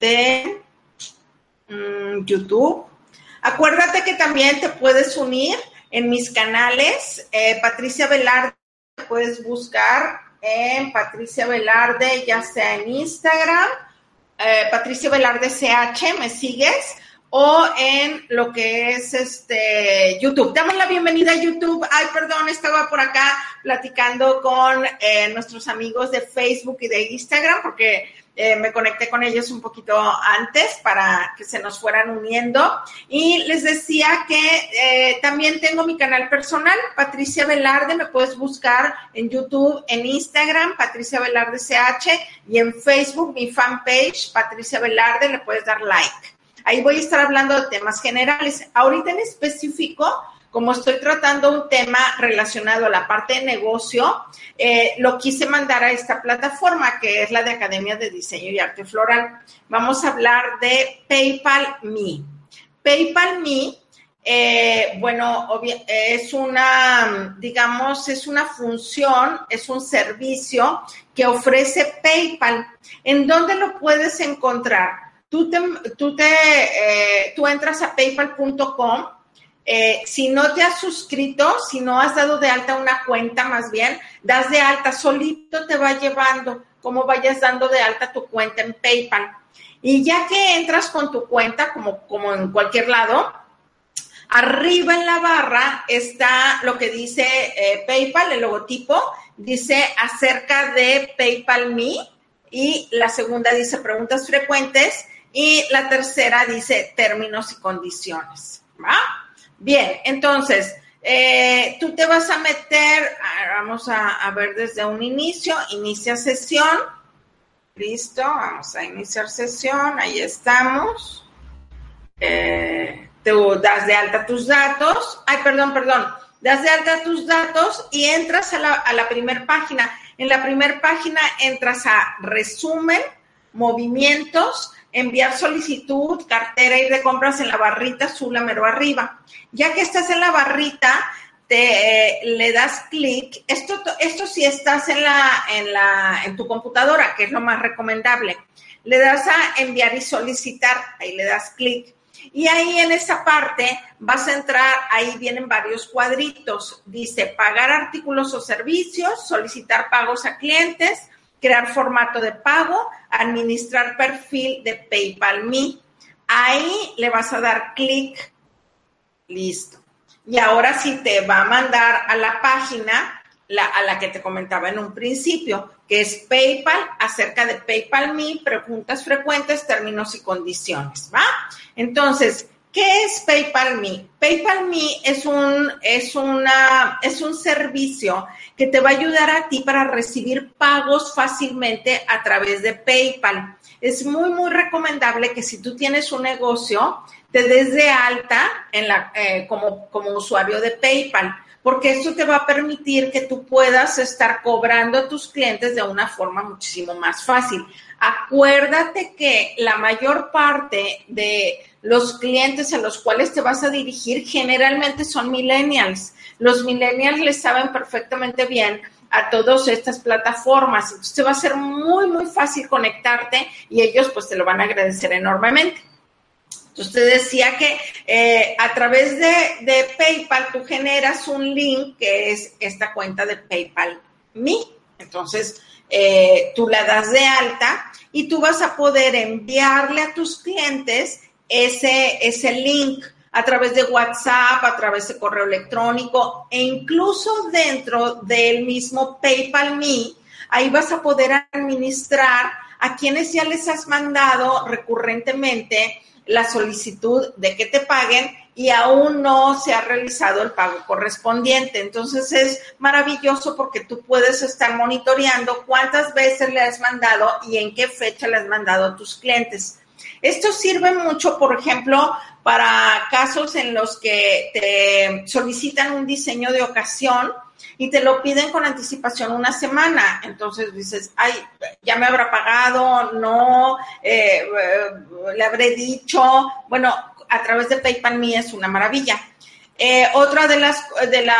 de mm, YouTube. Acuérdate que también te puedes unir en mis canales. Eh, Patricia Velarde, puedes buscar en Patricia Velarde, ya sea en Instagram, eh, Patricia Velarde CH, ¿me sigues? O en lo que es este YouTube. Damos la bienvenida a YouTube. Ay, perdón, estaba por acá platicando con eh, nuestros amigos de Facebook y de Instagram, porque eh, me conecté con ellos un poquito antes para que se nos fueran uniendo. Y les decía que eh, también tengo mi canal personal, Patricia Velarde, me puedes buscar en YouTube, en Instagram, Patricia Velarde CH, y en Facebook, mi fanpage, Patricia Velarde, le puedes dar like. Ahí voy a estar hablando de temas generales. Ahorita en específico, como estoy tratando un tema relacionado a la parte de negocio, eh, lo quise mandar a esta plataforma que es la de Academia de Diseño y Arte Floral. Vamos a hablar de PayPal Me. PayPal Me, eh, bueno, es una, digamos, es una función, es un servicio que ofrece PayPal. ¿En dónde lo puedes encontrar? Tú, te, tú, eh, tú entras a paypal.com eh, si no te has suscrito, si no has dado de alta una cuenta, más bien, das de alta, solito te va llevando, como vayas dando de alta tu cuenta en PayPal. Y ya que entras con tu cuenta, como, como en cualquier lado, arriba en la barra está lo que dice eh, PayPal, el logotipo, dice acerca de PayPal Me, y la segunda dice preguntas frecuentes, y la tercera dice términos y condiciones. ¿va? Bien, entonces, eh, tú te vas a meter, vamos a, ver desde un inicio, inicia sesión. Listo, vamos a iniciar sesión, ahí estamos. Eh, te das de alta tus datos. Ay, perdón, perdón. Das de alta tus datos y entras a la, a la primera página. En la primera página entras a resumen, movimientos, enviar solicitud, cartera y de compras en la barrita azul a mero arriba. Ya que estás en la barrita, te, eh, le das clic. Esto, esto si estás en, la, en, la, en tu computadora, que es lo más recomendable. Le das a enviar y solicitar, ahí le das clic. Y ahí en esa parte vas a entrar, ahí vienen varios cuadritos. Dice pagar artículos o servicios, solicitar pagos a clientes, crear formato de pago, administrar perfil de PayPal Me. Ahí le vas a dar clic, listo. Y ahora sí te va a mandar a la página a la que te comentaba en un principio, que es PayPal, acerca de PayPal Me, preguntas frecuentes, términos y condiciones, ¿va? Entonces, ¿Qué es PayPal Me? PayPal Me es un, es, una, es un servicio que te va a ayudar a ti para recibir pagos fácilmente a través de PayPal. Es muy, muy recomendable que si tú tienes un negocio, te des de alta en la, eh, como, como usuario de PayPal, porque esto te va a permitir que tú puedas estar cobrando a tus clientes de una forma muchísimo más fácil. Acuérdate que la mayor parte de los clientes a los cuales te vas a dirigir generalmente son millennials. Los millennials les saben perfectamente bien a todas estas plataformas. Entonces te va a ser muy, muy fácil conectarte y ellos pues te lo van a agradecer enormemente. Entonces te decía que eh, a través de, PayPal tú generas un link que es esta cuenta de PayPal Me. Entonces eh, tú la das de alta y tú vas a poder enviarle a tus clientes ese, ese link a través de WhatsApp, a través de correo electrónico e incluso dentro del mismo PayPal Me, ahí vas a poder administrar a quienes ya les has mandado recurrentemente la solicitud de que te paguen y aún no se ha realizado el pago correspondiente. Entonces es maravilloso porque tú puedes estar monitoreando cuántas veces le has mandado y en qué fecha le has mandado a tus clientes. Esto sirve mucho, por ejemplo, para casos en los que te solicitan un diseño de ocasión y te lo piden con anticipación una semana. Entonces dices, ay, ya me habrá pagado, no, eh, eh, le habré dicho. Bueno, a través de PayPal Me es una maravilla. Eh, otra de las de los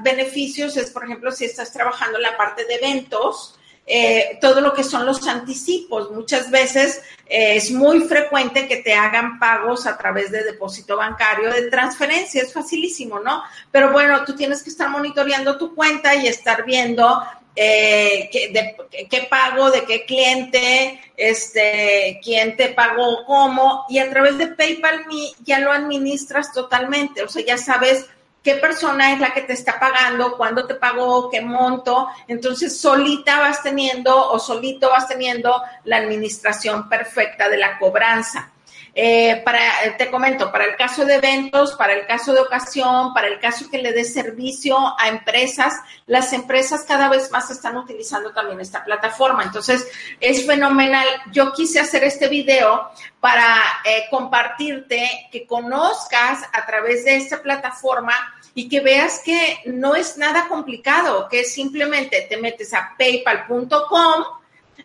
beneficios es, por ejemplo, si estás trabajando en la parte de eventos, eh, todo lo que son los anticipos. Muchas veces eh, es muy frecuente que te hagan pagos a través de depósito bancario, de transferencia, es facilísimo, ¿no? Pero bueno, tú tienes que estar monitoreando tu cuenta y estar viendo eh, qué, pago, de qué cliente, este, quién te pagó, cómo, y a través de PayPal Me ya lo administras totalmente, o sea, ya sabes qué persona es la que te está pagando, cuándo te pagó, qué monto, entonces solita vas teniendo o solito vas teniendo la administración perfecta de la cobranza. Eh, para, te comento, para el caso de eventos, para el caso de ocasión, para el caso que le dé servicio a empresas, las empresas cada vez más están utilizando también esta plataforma. Entonces, es fenomenal. Yo quise hacer este video para eh, compartirte, que conozcas a través de esta plataforma y que veas que no es nada complicado, que simplemente te metes a paypal.com,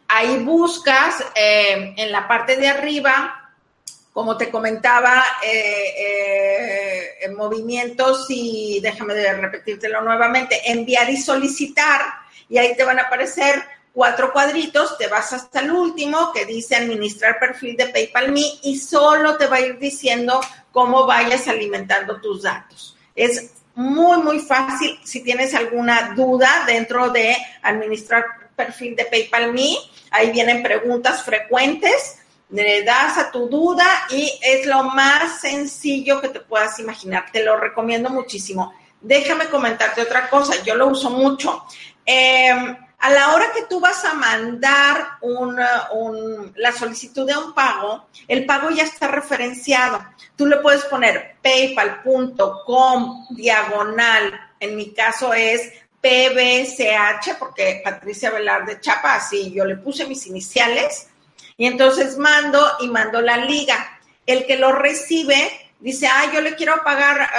ahí buscas eh, en la parte de arriba como te comentaba, eh, eh, movimientos y déjame repetírtelo nuevamente, enviar y solicitar, y ahí te van a aparecer cuatro cuadritos, te vas hasta el último que dice administrar perfil de PayPal Me y solo te va a ir diciendo cómo vayas alimentando tus datos. Es muy, muy fácil. Si tienes alguna duda dentro de administrar perfil de PayPal Me, ahí vienen preguntas frecuentes le das a tu duda y es lo más sencillo que te puedas imaginar. Te lo recomiendo muchísimo. Déjame comentarte otra cosa, yo lo uso mucho. Em, a la hora que tú vas a mandar la solicitud de un pago, el pago ya está referenciado. Tú le puedes poner paypal.com diagonal, en mi caso es PBCH, porque Patricia Velarde Chapa, así yo le puse mis iniciales y entonces mando y mando la liga. El que lo recibe dice, ah, yo le quiero pagar,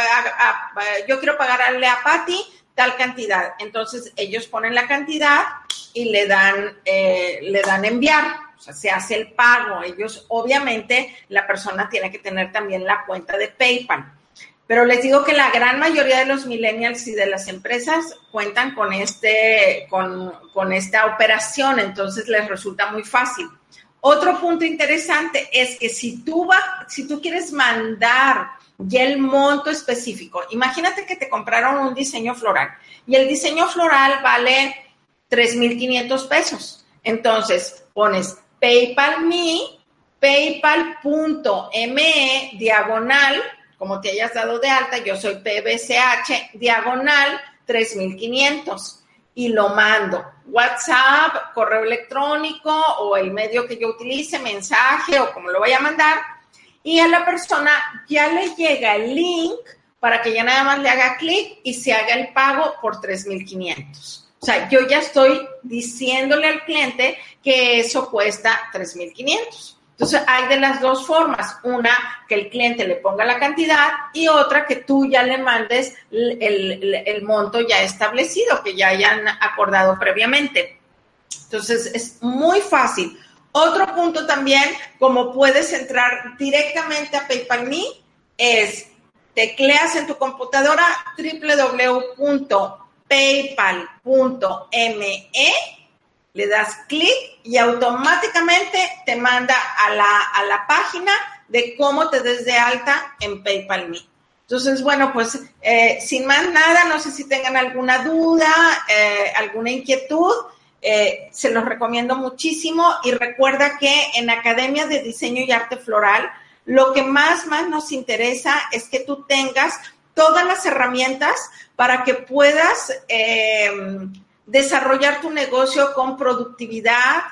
yo quiero pagarle a Patty tal cantidad. Entonces ellos ponen la cantidad y le dan, eh, le dan enviar. O sea, se hace el pago. Ellos, obviamente, la persona tiene que tener también la cuenta de PayPal. Pero les digo que la gran mayoría de los millennials y de las empresas cuentan con este, con esta operación, entonces les resulta muy fácil. Otro punto interesante es que si tú, va, si tú quieres mandar ya el monto específico, imagínate que te compraron un diseño floral y el diseño floral vale 3.500 pesos. Entonces pones PayPal Me, paypal.me diagonal, como te hayas dado de alta, yo soy PBCH diagonal 3.500 y lo mando. WhatsApp, correo electrónico o el medio que yo utilice, mensaje o como lo vaya a mandar. Y a la persona ya le llega el link para que ya nada más le haga clic y se haga el pago por 3.500. O sea, yo ya estoy diciéndole al cliente que eso cuesta 3.500. Entonces, hay de las dos formas. Una, que el cliente le ponga la cantidad y otra, que tú ya le mandes el, monto ya establecido, que ya hayan acordado previamente. Entonces, es muy fácil. Otro punto también, como puedes entrar directamente a PayPal Me, es tecleas en tu computadora www.paypal.me le das clic y automáticamente te manda a la, a la página de cómo te des de alta en PayPal Me. Entonces, bueno, pues eh, sin más nada, no sé si tengan alguna duda, eh, alguna inquietud, eh, se los recomiendo muchísimo y recuerda que en Academia de Diseño y Arte Floral, lo que más, más nos interesa es que tú tengas todas las herramientas para que puedas desarrollar tu negocio con productividad,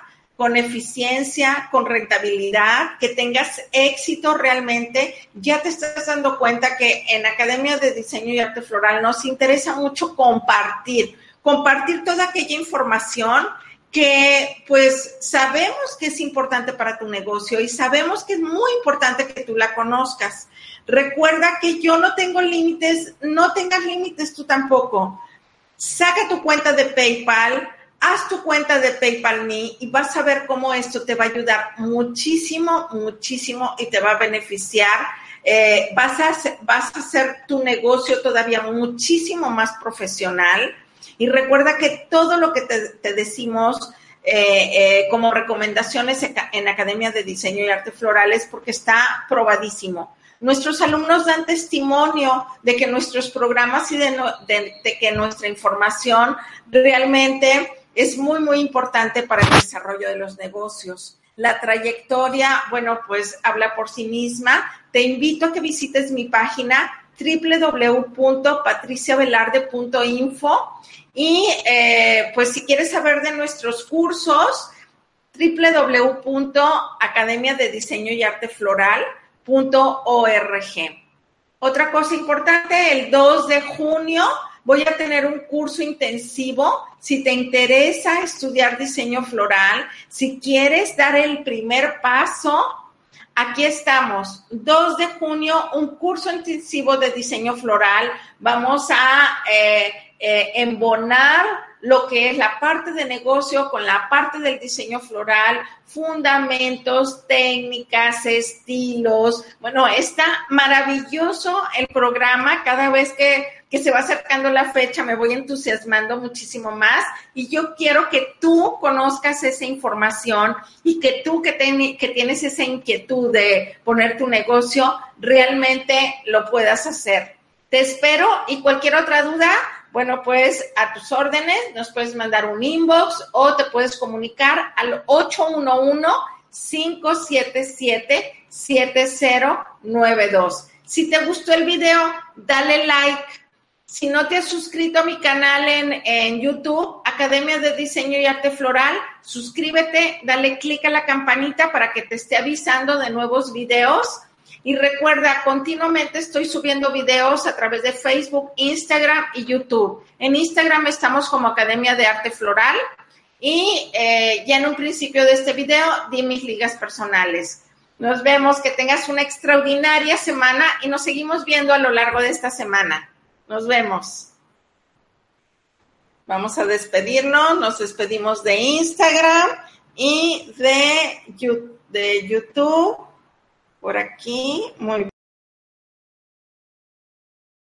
con eficiencia, con rentabilidad, que tengas éxito realmente, ya te estás dando cuenta que en Academia de Diseño y Arte Floral nos interesa mucho compartir, compartir toda aquella información que pues sabemos que es importante para tu negocio y sabemos que es muy importante que tú la conozcas. Recuerda que yo no tengo límites, no tengas límites tú tampoco saca tu cuenta de PayPal, haz tu cuenta de PayPal Me y vas a ver cómo esto te va a ayudar muchísimo, muchísimo y te va a beneficiar. Eh, vas, a, vas a hacer tu negocio todavía muchísimo más profesional. Y recuerda que todo lo que te, decimos eh, como recomendaciones en Academia de Diseño y Arte Florales porque está probadísimo. Nuestros alumnos dan testimonio de que nuestros programas y de, que nuestra información realmente es muy, muy importante para el desarrollo de los negocios. La trayectoria, bueno, pues habla por sí misma. Te invito a que visites mi página www.patriciavelarde.info y eh, pues si quieres saber de nuestros cursos, www.academia de diseño y arte floral.org. Otra cosa importante, el 2 de junio voy a tener un curso intensivo. Si te interesa estudiar diseño floral, si quieres dar el primer paso, aquí estamos. 2 de junio, un curso intensivo de diseño floral. Vamos a eh, eh, embonar lo que es la parte de negocio con la parte del diseño floral, fundamentos, técnicas, estilos. Bueno, está maravilloso el programa. Cada vez que, se va acercando la fecha me voy entusiasmando muchísimo más y yo quiero que tú conozcas esa información y que tú que, que tienes esa inquietud de poner tu negocio, realmente lo puedas hacer. Te espero y cualquier otra duda, bueno, pues a tus órdenes, nos puedes mandar un inbox o te puedes comunicar al 811-577-7092. Si te gustó el video, dale like. Si no te has suscrito a mi canal en, en, YouTube, Academia de Diseño y Arte Floral, suscríbete, dale clic a la campanita para que te esté avisando de nuevos videos. Y recuerda, continuamente estoy subiendo videos a través de Facebook, Instagram y YouTube. En Instagram estamos como Academia de Arte Floral y eh, ya en un principio de este video di mis ligas personales. Nos vemos, que tengas una extraordinaria semana y nos seguimos viendo a lo largo de esta semana. Nos vemos. Vamos a despedirnos, nos despedimos de Instagram y de, de YouTube por aquí. Muy.